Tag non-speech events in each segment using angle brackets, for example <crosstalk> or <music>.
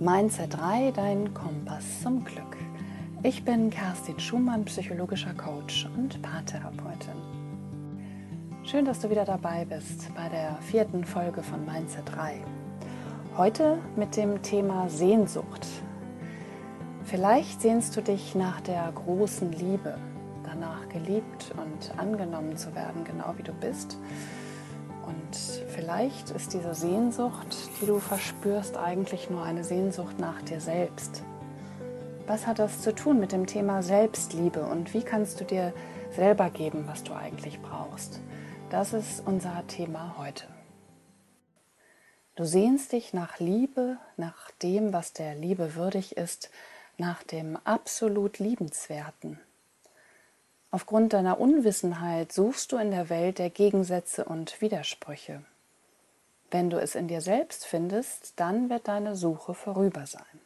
Mindset 3, dein Kompass zum Glück. Ich bin Kerstin Schumann, psychologischer Coach und Paartherapeutin. Schön, dass du wieder dabei bist bei der vierten Folge von Mindset 3. Heute mit dem Thema Sehnsucht. Vielleicht sehnst du dich nach der großen Liebe, danach geliebt und angenommen zu werden, genau wie du bist vielleicht ist diese Sehnsucht, die du verspürst, eigentlich nur eine Sehnsucht nach dir selbst. Was hat das zu tun mit dem Thema Selbstliebe und wie kannst du dir selber geben, was du eigentlich brauchst? Das ist unser Thema heute. Du sehnst dich nach Liebe, nach dem, was der Liebe würdig ist, nach dem absolut Liebenswerten. Aufgrund deiner Unwissenheit suchst du in der Welt der Gegensätze und Widersprüche. Wenn du es in dir selbst findest, dann wird deine Suche vorüber sein,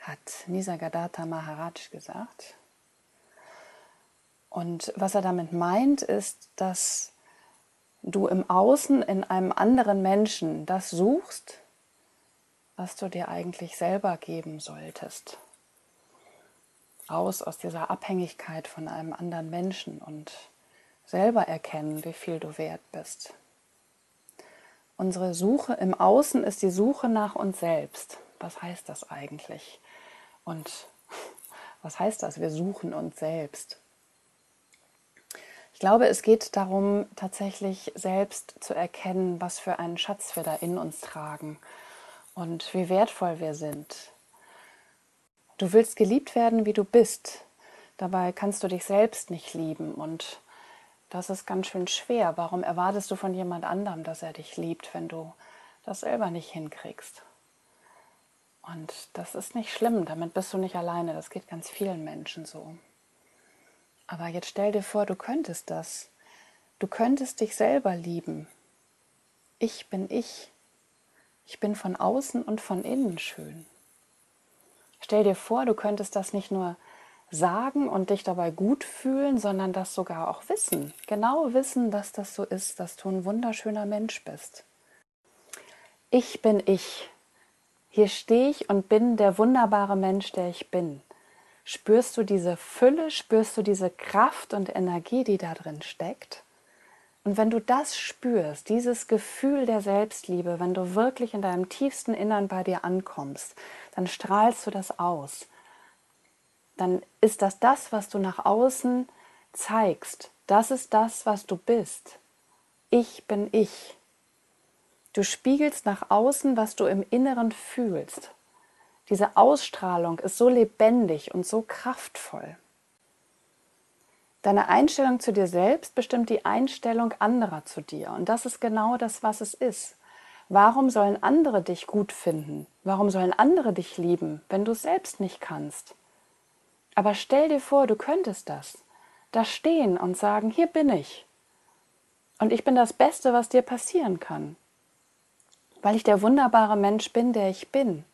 hat Nisargadatta Maharaj gesagt. Und was er damit meint, ist, dass du im Außen in einem anderen Menschen das suchst, was du dir eigentlich selber geben solltest raus aus dieser Abhängigkeit von einem anderen Menschen und selber erkennen, wie viel du wert bist. Unsere Suche im Außen ist die Suche nach uns selbst. Was heißt das eigentlich? Und <laughs> was heißt das? Wir suchen uns selbst. Ich glaube, es geht darum, tatsächlich selbst zu erkennen, was für einen Schatz wir da in uns tragen und wie wertvoll wir sind Du willst geliebt werden, wie du bist. Dabei kannst du dich selbst nicht lieben und das ist ganz schön schwer. Warum erwartest du von jemand anderem, dass er dich liebt, wenn du das selber nicht hinkriegst? Und das ist nicht schlimm, damit bist du nicht alleine, das geht ganz vielen Menschen so. Aber jetzt stell dir vor, du könntest das. Du könntest dich selber lieben. Ich bin ich. Ich bin von außen und von innen schön. Stell dir vor, du könntest das nicht nur sagen und dich dabei gut fühlen, sondern das sogar auch wissen. Genau wissen, dass das so ist, dass du ein wunderschöner Mensch bist. Ich bin ich. Hier stehe ich und bin der wunderbare Mensch, der ich bin. Spürst du diese Fülle, spürst du diese Kraft und Energie, die da drin steckt? Und wenn du das spürst, dieses Gefühl der Selbstliebe, wenn du wirklich in deinem tiefsten Innern bei dir ankommst, dann strahlst du das aus. Dann ist das das, was du nach außen zeigst. Das ist das, was du bist. Ich bin ich. Du spiegelst nach außen, was du im Inneren fühlst. Diese Ausstrahlung ist so lebendig und so kraftvoll. Deine Einstellung zu dir selbst bestimmt die Einstellung anderer zu dir. Und das ist genau das, was es ist. Warum sollen andere dich gut finden? Warum sollen andere dich lieben, wenn du es selbst nicht kannst? Aber stell dir vor, du könntest das. Da stehen und sagen, hier bin ich. Und ich bin das Beste, was dir passieren kann. Weil ich der wunderbare Mensch bin, der ich bin.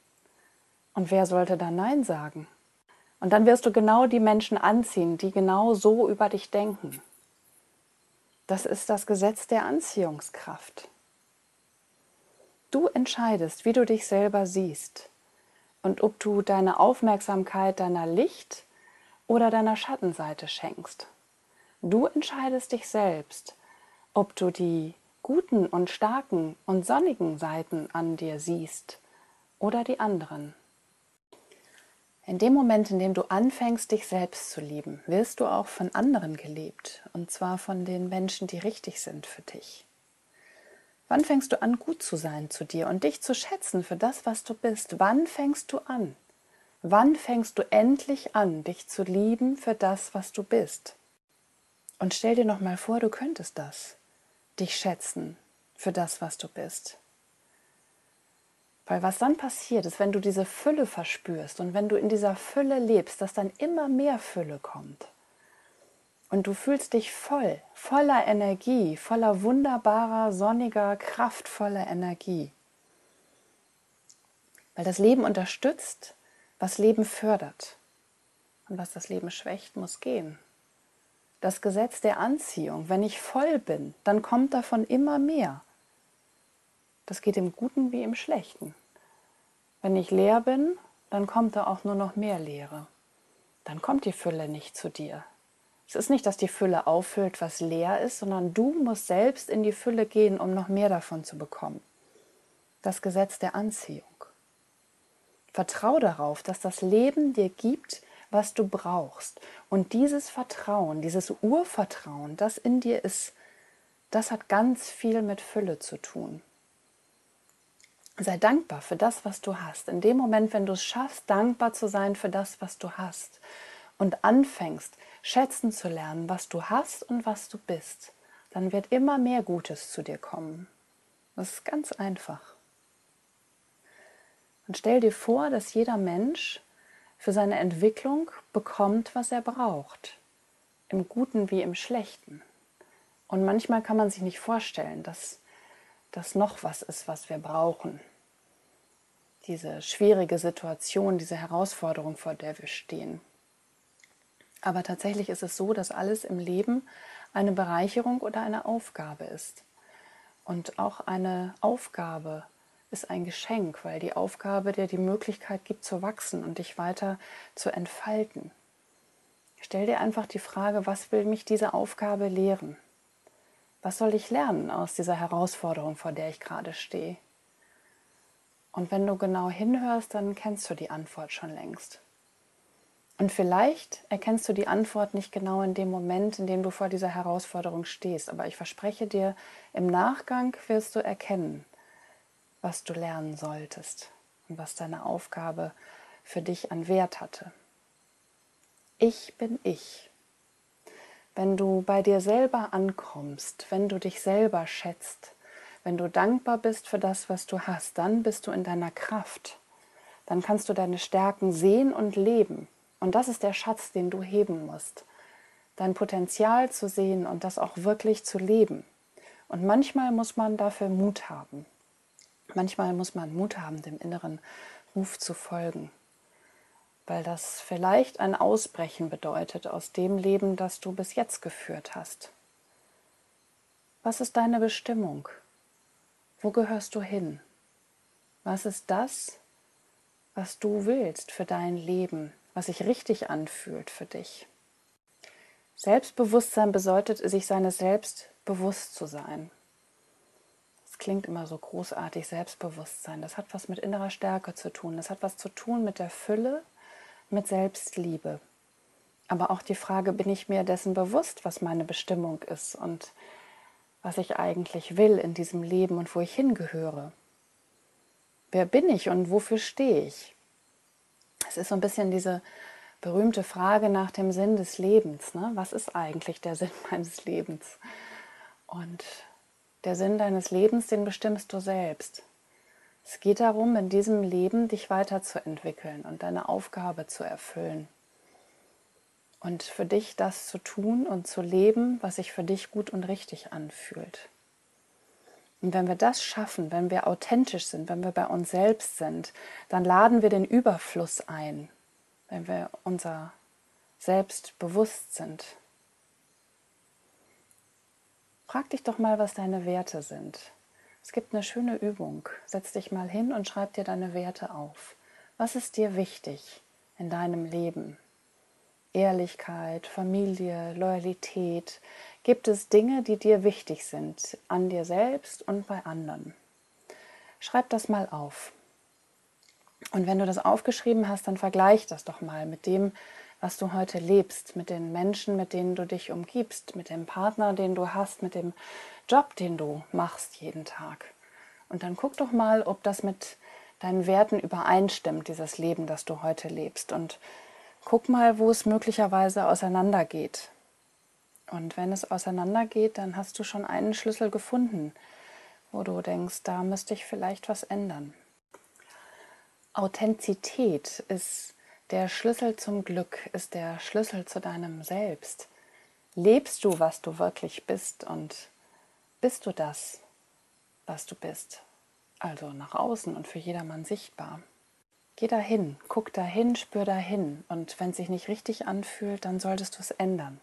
Und wer sollte da Nein sagen? Und dann wirst du genau die Menschen anziehen, die genau so über dich denken. Das ist das Gesetz der Anziehungskraft. Du entscheidest, wie du dich selber siehst und ob du deine Aufmerksamkeit deiner Licht- oder deiner Schattenseite schenkst. Du entscheidest dich selbst, ob du die guten und starken und sonnigen Seiten an dir siehst oder die anderen. In dem Moment, in dem du anfängst, dich selbst zu lieben, wirst du auch von anderen geliebt, und zwar von den Menschen, die richtig sind für dich. Wann fängst du an, gut zu sein zu dir und dich zu schätzen für das, was du bist? Wann fängst du an? Wann fängst du endlich an, dich zu lieben für das, was du bist? Und stell dir noch mal vor, du könntest das, dich schätzen für das, was du bist. Weil was dann passiert ist, wenn du diese Fülle verspürst und wenn du in dieser Fülle lebst, dass dann immer mehr Fülle kommt. Und du fühlst dich voll, voller Energie, voller wunderbarer, sonniger, kraftvoller Energie. Weil das Leben unterstützt, was Leben fördert. Und was das Leben schwächt, muss gehen. Das Gesetz der Anziehung, wenn ich voll bin, dann kommt davon immer mehr. Das geht im Guten wie im Schlechten. Wenn ich leer bin, dann kommt da auch nur noch mehr Leere. Dann kommt die Fülle nicht zu dir. Es ist nicht, dass die Fülle auffüllt, was leer ist, sondern du musst selbst in die Fülle gehen, um noch mehr davon zu bekommen. Das Gesetz der Anziehung. Vertrau darauf, dass das Leben dir gibt, was du brauchst. Und dieses Vertrauen, dieses Urvertrauen, das in dir ist, das hat ganz viel mit Fülle zu tun. Sei dankbar für das, was du hast. In dem Moment, wenn du es schaffst, dankbar zu sein für das, was du hast und anfängst, schätzen zu lernen, was du hast und was du bist, dann wird immer mehr Gutes zu dir kommen. Das ist ganz einfach. Und stell dir vor, dass jeder Mensch für seine Entwicklung bekommt, was er braucht. Im Guten wie im Schlechten. Und manchmal kann man sich nicht vorstellen, dass das noch was ist, was wir brauchen. Diese schwierige Situation, diese Herausforderung, vor der wir stehen. Aber tatsächlich ist es so, dass alles im Leben eine Bereicherung oder eine Aufgabe ist. Und auch eine Aufgabe ist ein Geschenk, weil die Aufgabe dir die Möglichkeit gibt zu wachsen und dich weiter zu entfalten. Stell dir einfach die Frage, was will mich diese Aufgabe lehren? Was soll ich lernen aus dieser Herausforderung, vor der ich gerade stehe? Und wenn du genau hinhörst, dann kennst du die Antwort schon längst. Und vielleicht erkennst du die Antwort nicht genau in dem Moment, in dem du vor dieser Herausforderung stehst. Aber ich verspreche dir, im Nachgang wirst du erkennen, was du lernen solltest und was deine Aufgabe für dich an Wert hatte. Ich bin ich. Wenn du bei dir selber ankommst, wenn du dich selber schätzt, wenn du dankbar bist für das, was du hast, dann bist du in deiner Kraft. Dann kannst du deine Stärken sehen und leben. Und das ist der Schatz, den du heben musst. Dein Potenzial zu sehen und das auch wirklich zu leben. Und manchmal muss man dafür Mut haben. Manchmal muss man Mut haben, dem inneren Ruf zu folgen. Weil das vielleicht ein Ausbrechen bedeutet aus dem Leben, das du bis jetzt geführt hast. Was ist deine Bestimmung? Wo gehörst du hin? Was ist das, was du willst für dein Leben, was sich richtig anfühlt für dich. Selbstbewusstsein bedeutet, sich seines Selbst bewusst zu sein. Das klingt immer so großartig, Selbstbewusstsein. Das hat was mit innerer Stärke zu tun. Das hat was zu tun mit der Fülle, mit Selbstliebe. Aber auch die Frage, bin ich mir dessen bewusst, was meine Bestimmung ist und was ich eigentlich will in diesem Leben und wo ich hingehöre? Wer bin ich und wofür stehe ich? Es ist so ein bisschen diese berühmte Frage nach dem Sinn des Lebens. Ne? Was ist eigentlich der Sinn <laughs> meines Lebens? Und der Sinn deines Lebens, den bestimmst du selbst. Es geht darum, in diesem Leben dich weiterzuentwickeln und deine Aufgabe zu erfüllen. Und für dich das zu tun und zu leben, was sich für dich gut und richtig anfühlt. Und wenn wir das schaffen, wenn wir authentisch sind, wenn wir bei uns selbst sind, dann laden wir den Überfluss ein, wenn wir unser Selbst bewusst sind. Frag dich doch mal, was deine Werte sind. Es gibt eine schöne Übung. Setz dich mal hin und schreib dir deine Werte auf. Was ist dir wichtig in deinem Leben? Ehrlichkeit, Familie, Loyalität, Gibt es Dinge, die dir wichtig sind, an dir selbst und bei anderen? Schreib das mal auf. Und wenn du das aufgeschrieben hast, dann vergleich das doch mal mit dem, was du heute lebst, mit den Menschen, mit denen du dich umgibst, mit dem Partner, den du hast, mit dem Job, den du machst jeden Tag. Und dann guck doch mal, ob das mit deinen Werten übereinstimmt, dieses Leben, das du heute lebst. Und guck mal, wo es möglicherweise auseinandergeht. Und wenn es auseinandergeht, dann hast du schon einen Schlüssel gefunden, wo du denkst, da müsste ich vielleicht was ändern. Authentizität ist der Schlüssel zum Glück, ist der Schlüssel zu deinem Selbst. Lebst du, was du wirklich bist und bist du das, was du bist? Also nach außen und für jedermann sichtbar. Geh dahin, guck dahin, spür dahin und wenn es sich nicht richtig anfühlt, dann solltest du es ändern.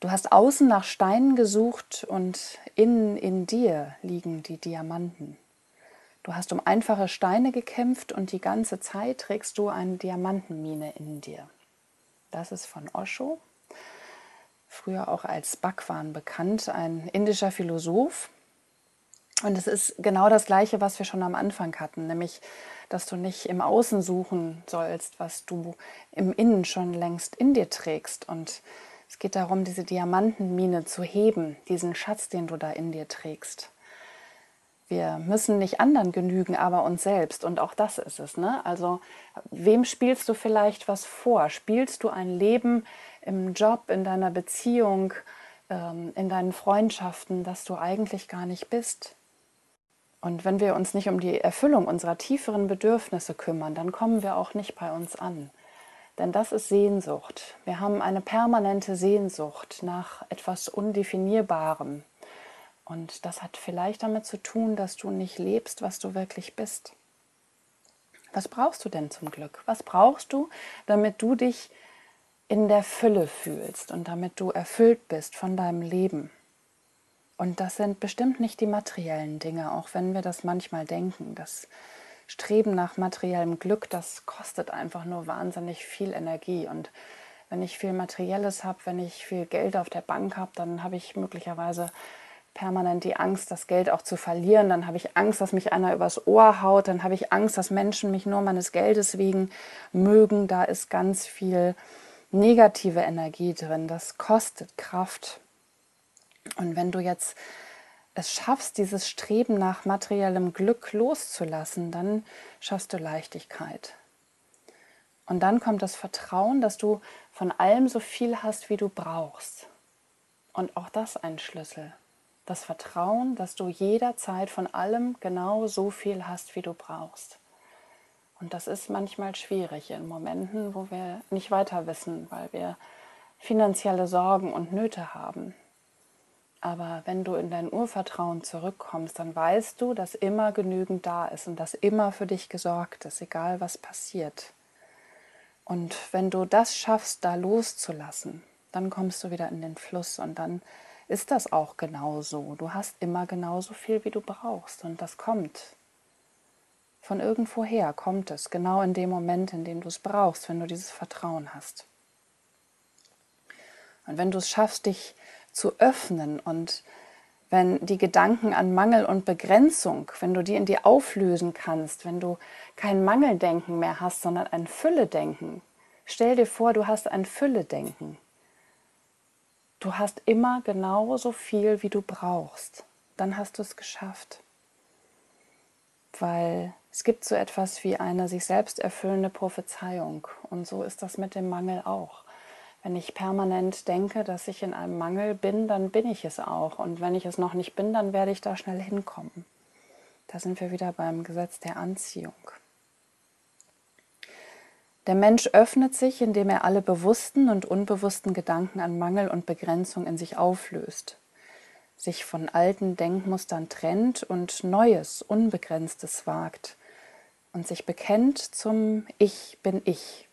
Du hast außen nach Steinen gesucht und innen in dir liegen die Diamanten. Du hast um einfache Steine gekämpft und die ganze Zeit trägst du eine Diamantenmine in dir. Das ist von Osho, früher auch als Bhagwan bekannt, ein indischer Philosoph. Und es ist genau das Gleiche, was wir schon am Anfang hatten, nämlich, dass du nicht im Außen suchen sollst, was du im Innen schon längst in dir trägst. Und es geht darum, diese Diamantenmine zu heben, diesen Schatz, den du da in dir trägst. Wir müssen nicht anderen genügen, aber uns selbst. Und auch das ist es. Ne? Also, wem spielst du vielleicht was vor? Spielst du ein Leben im Job, in deiner Beziehung, ähm, in deinen Freundschaften, das du eigentlich gar nicht bist? Und wenn wir uns nicht um die Erfüllung unserer tieferen Bedürfnisse kümmern, dann kommen wir auch nicht bei uns an. Denn das ist Sehnsucht. Wir haben eine permanente Sehnsucht nach etwas Undefinierbarem, und das hat vielleicht damit zu tun, dass du nicht lebst, was du wirklich bist. Was brauchst du denn zum Glück? Was brauchst du, damit du dich in der Fülle fühlst und damit du erfüllt bist von deinem Leben? Und das sind bestimmt nicht die materiellen Dinge, auch wenn wir das manchmal denken. Das Streben nach materiellem Glück, das kostet einfach nur wahnsinnig viel Energie. Und wenn ich viel Materielles habe, wenn ich viel Geld auf der Bank habe, dann habe ich möglicherweise permanent die Angst, das Geld auch zu verlieren. Dann habe ich Angst, dass mich einer übers Ohr haut. Dann habe ich Angst, dass Menschen mich nur meines Geldes wegen mögen. Da ist ganz viel negative Energie drin. Das kostet Kraft. Und wenn du jetzt es schaffst, dieses Streben nach materiellem Glück loszulassen, dann schaffst du Leichtigkeit. Und dann kommt das Vertrauen, dass du von allem so viel hast, wie du brauchst. Und auch das ein Schlüssel das Vertrauen, dass du jederzeit von allem genau so viel hast, wie du brauchst. Und das ist manchmal schwierig in Momenten, wo wir nicht weiter wissen, weil wir finanzielle Sorgen und Nöte haben. Aber wenn du in dein Urvertrauen zurückkommst, dann weißt du, dass immer genügend da ist und dass immer für dich gesorgt ist, egal was passiert. Und wenn du das schaffst, da loszulassen, dann kommst du wieder in den Fluss und dann ist das auch genauso. Du hast immer genauso viel, wie du brauchst. Und das kommt. Von irgendwoher kommt es, genau in dem Moment, in dem du es brauchst, wenn du dieses Vertrauen hast. Und wenn du es schaffst, dich zu öffnen und wenn die Gedanken an Mangel und Begrenzung, wenn du die in dir auflösen kannst, wenn du kein Mangeldenken mehr hast, sondern ein Fülledenken. Stell dir vor, du hast ein Fülledenken. Du hast immer genauso viel, wie du brauchst. Dann hast du es geschafft. Weil es gibt so etwas wie eine sich selbst erfüllende Prophezeiung. Und so ist das mit dem Mangel auch. Wenn ich permanent denke, dass ich in einem Mangel bin, dann bin ich es auch. Und wenn ich es noch nicht bin, dann werde ich da schnell hinkommen. Da sind wir wieder beim Gesetz der Anziehung. Der Mensch öffnet sich, indem er alle bewussten und unbewussten Gedanken an Mangel und Begrenzung in sich auflöst, sich von alten Denkmustern trennt und Neues, Unbegrenztes wagt und sich bekennt zum Ich bin ich,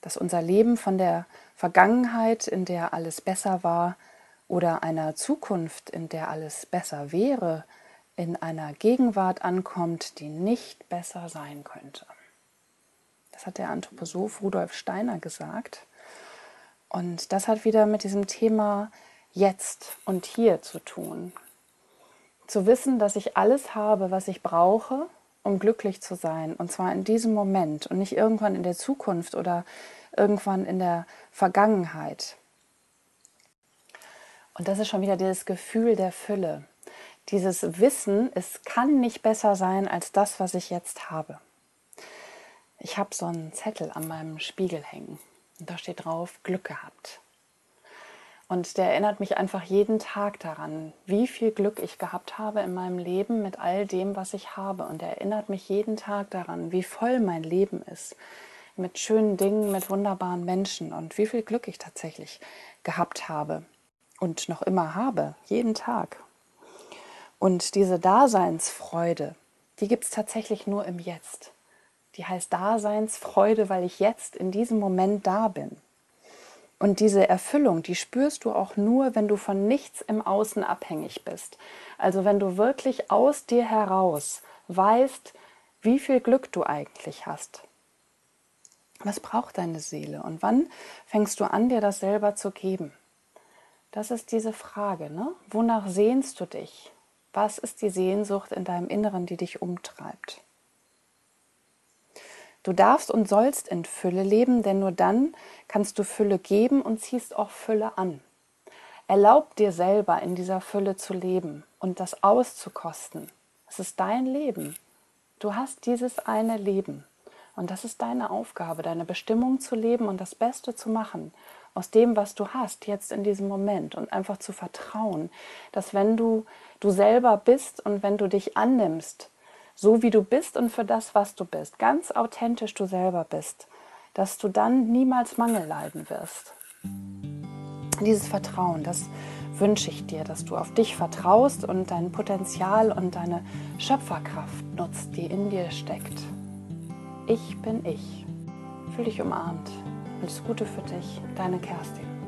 dass unser Leben von der Vergangenheit, in der alles besser war, oder einer Zukunft, in der alles besser wäre, in einer Gegenwart ankommt, die nicht besser sein könnte. Das hat der Anthroposoph Rudolf Steiner gesagt. Und das hat wieder mit diesem Thema jetzt und hier zu tun. Zu wissen, dass ich alles habe, was ich brauche, um glücklich zu sein. Und zwar in diesem Moment und nicht irgendwann in der Zukunft oder irgendwann in der Vergangenheit. Und das ist schon wieder dieses Gefühl der Fülle. Dieses Wissen, es kann nicht besser sein als das, was ich jetzt habe. Ich habe so einen Zettel an meinem Spiegel hängen und da steht drauf Glück gehabt. Und der erinnert mich einfach jeden Tag daran, wie viel Glück ich gehabt habe in meinem Leben mit all dem, was ich habe. Und er erinnert mich jeden Tag daran, wie voll mein Leben ist. Mit schönen Dingen, mit wunderbaren Menschen und wie viel Glück ich tatsächlich gehabt habe und noch immer habe, jeden Tag. Und diese Daseinsfreude, die gibt es tatsächlich nur im Jetzt. Die heißt Daseinsfreude, weil ich jetzt in diesem Moment da bin. Und diese Erfüllung, die spürst du auch nur, wenn du von nichts im Außen abhängig bist. Also wenn du wirklich aus dir heraus weißt, wie viel Glück du eigentlich hast. Was braucht deine Seele und wann fängst du an, dir das selber zu geben? Das ist diese Frage. Ne? Wonach sehnst du dich? Was ist die Sehnsucht in deinem Inneren, die dich umtreibt? Du darfst und sollst in Fülle leben, denn nur dann kannst du Fülle geben und ziehst auch Fülle an. Erlaub dir selber in dieser Fülle zu leben und das auszukosten. Es ist dein Leben. Du hast dieses eine Leben. Und das ist deine Aufgabe, deine Bestimmung zu leben und das Beste zu machen aus dem, was du hast, jetzt in diesem Moment und einfach zu vertrauen, dass wenn du du selber bist und wenn du dich annimmst, so wie du bist und für das, was du bist, ganz authentisch du selber bist, dass du dann niemals Mangel leiden wirst. Dieses Vertrauen, das wünsche ich dir, dass du auf dich vertraust und dein Potenzial und deine Schöpferkraft nutzt, die in dir steckt. Ich bin ich. Fühl dich umarmt. Alles Gute für dich, deine Kerstin.